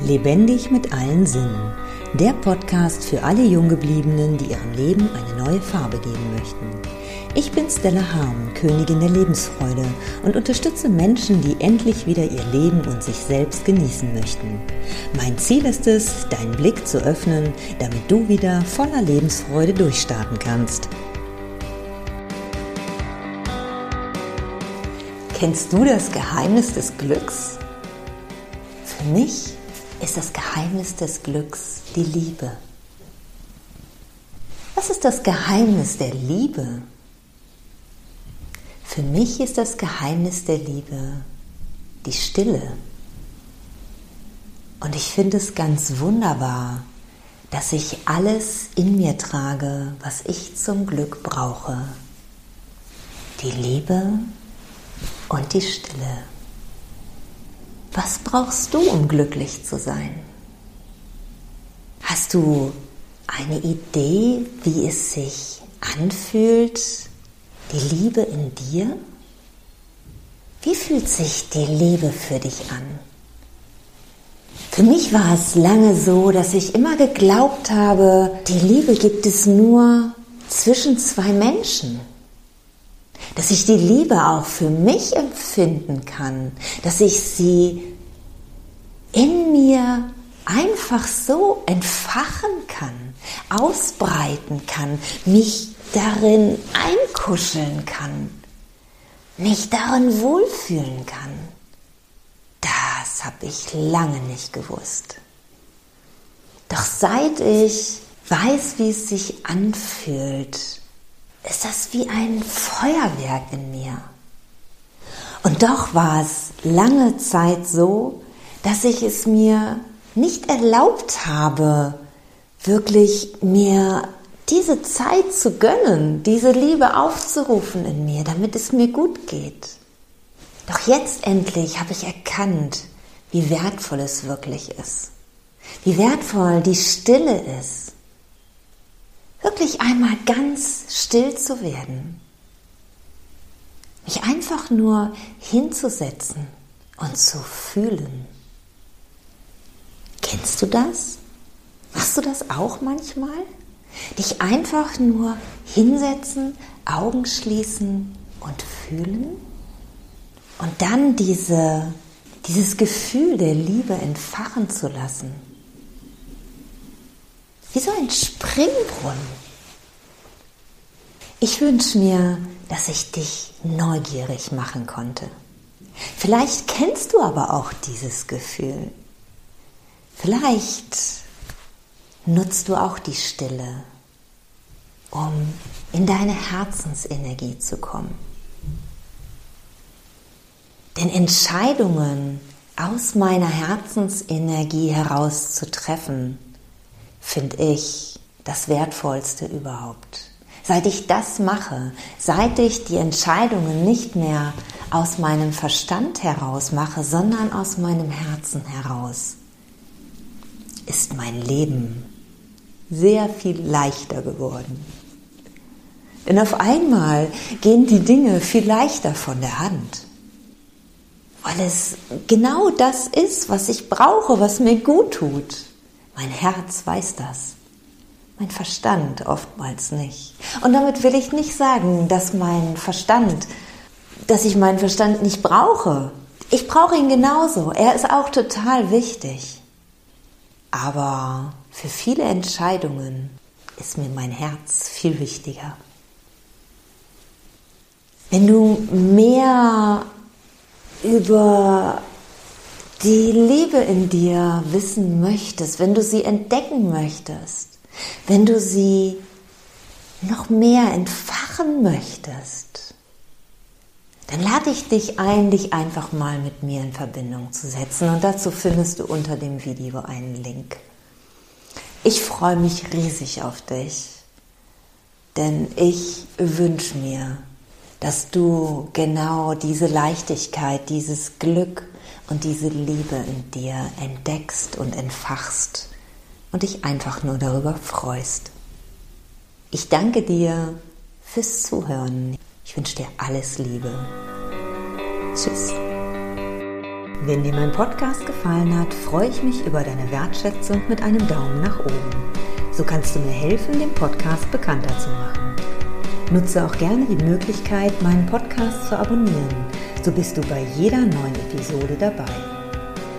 Lebendig mit allen Sinnen. Der Podcast für alle Junggebliebenen, die ihrem Leben eine neue Farbe geben möchten. Ich bin Stella Harm, Königin der Lebensfreude und unterstütze Menschen, die endlich wieder ihr Leben und sich selbst genießen möchten. Mein Ziel ist es, deinen Blick zu öffnen, damit du wieder voller Lebensfreude durchstarten kannst. Kennst du das Geheimnis des Glücks? Für mich ist das Geheimnis des Glücks die Liebe. Was ist das Geheimnis der Liebe? Für mich ist das Geheimnis der Liebe die Stille. Und ich finde es ganz wunderbar, dass ich alles in mir trage, was ich zum Glück brauche. Die Liebe und die Stille. Was brauchst du, um glücklich zu sein? Hast du eine Idee, wie es sich anfühlt, die Liebe in dir? Wie fühlt sich die Liebe für dich an? Für mich war es lange so, dass ich immer geglaubt habe, die Liebe gibt es nur zwischen zwei Menschen dass ich die Liebe auch für mich empfinden kann, dass ich sie in mir einfach so entfachen kann, ausbreiten kann, mich darin einkuscheln kann, mich darin wohlfühlen kann. Das habe ich lange nicht gewusst. Doch seit ich weiß, wie es sich anfühlt, ist das wie ein Feuerwerk in mir. Und doch war es lange Zeit so, dass ich es mir nicht erlaubt habe, wirklich mir diese Zeit zu gönnen, diese Liebe aufzurufen in mir, damit es mir gut geht. Doch jetzt endlich habe ich erkannt, wie wertvoll es wirklich ist, wie wertvoll die Stille ist, wirklich einmal ganz still zu werden, mich einfach nur hinzusetzen und zu fühlen. Kennst du das? Machst du das auch manchmal? Dich einfach nur hinsetzen, Augen schließen und fühlen? Und dann diese, dieses Gefühl der Liebe entfachen zu lassen wie so ein Springbrunnen. Ich wünsche mir, dass ich dich neugierig machen konnte. Vielleicht kennst du aber auch dieses Gefühl. Vielleicht nutzt du auch die Stille, um in deine Herzensenergie zu kommen. Denn Entscheidungen aus meiner Herzensenergie heraus zu treffen, finde ich das Wertvollste überhaupt. Seit ich das mache, seit ich die Entscheidungen nicht mehr aus meinem Verstand heraus mache, sondern aus meinem Herzen heraus, ist mein Leben sehr viel leichter geworden. Denn auf einmal gehen die Dinge viel leichter von der Hand. Weil es genau das ist, was ich brauche, was mir gut tut. Mein Herz weiß das. Mein Verstand oftmals nicht. Und damit will ich nicht sagen, dass mein Verstand, dass ich meinen Verstand nicht brauche. Ich brauche ihn genauso. Er ist auch total wichtig. Aber für viele Entscheidungen ist mir mein Herz viel wichtiger. Wenn du mehr über die Liebe in dir wissen möchtest, wenn du sie entdecken möchtest, wenn du sie noch mehr entfachen möchtest, dann lade ich dich ein, dich einfach mal mit mir in Verbindung zu setzen. Und dazu findest du unter dem Video einen Link. Ich freue mich riesig auf dich, denn ich wünsche mir, dass du genau diese Leichtigkeit, dieses Glück, und diese Liebe in dir entdeckst und entfachst und dich einfach nur darüber freust. Ich danke dir fürs Zuhören. Ich wünsche dir alles Liebe. Tschüss. Wenn dir mein Podcast gefallen hat, freue ich mich über deine Wertschätzung mit einem Daumen nach oben. So kannst du mir helfen, den Podcast bekannter zu machen. Nutze auch gerne die Möglichkeit, meinen Podcast zu abonnieren. So bist du bei jeder neuen Episode dabei.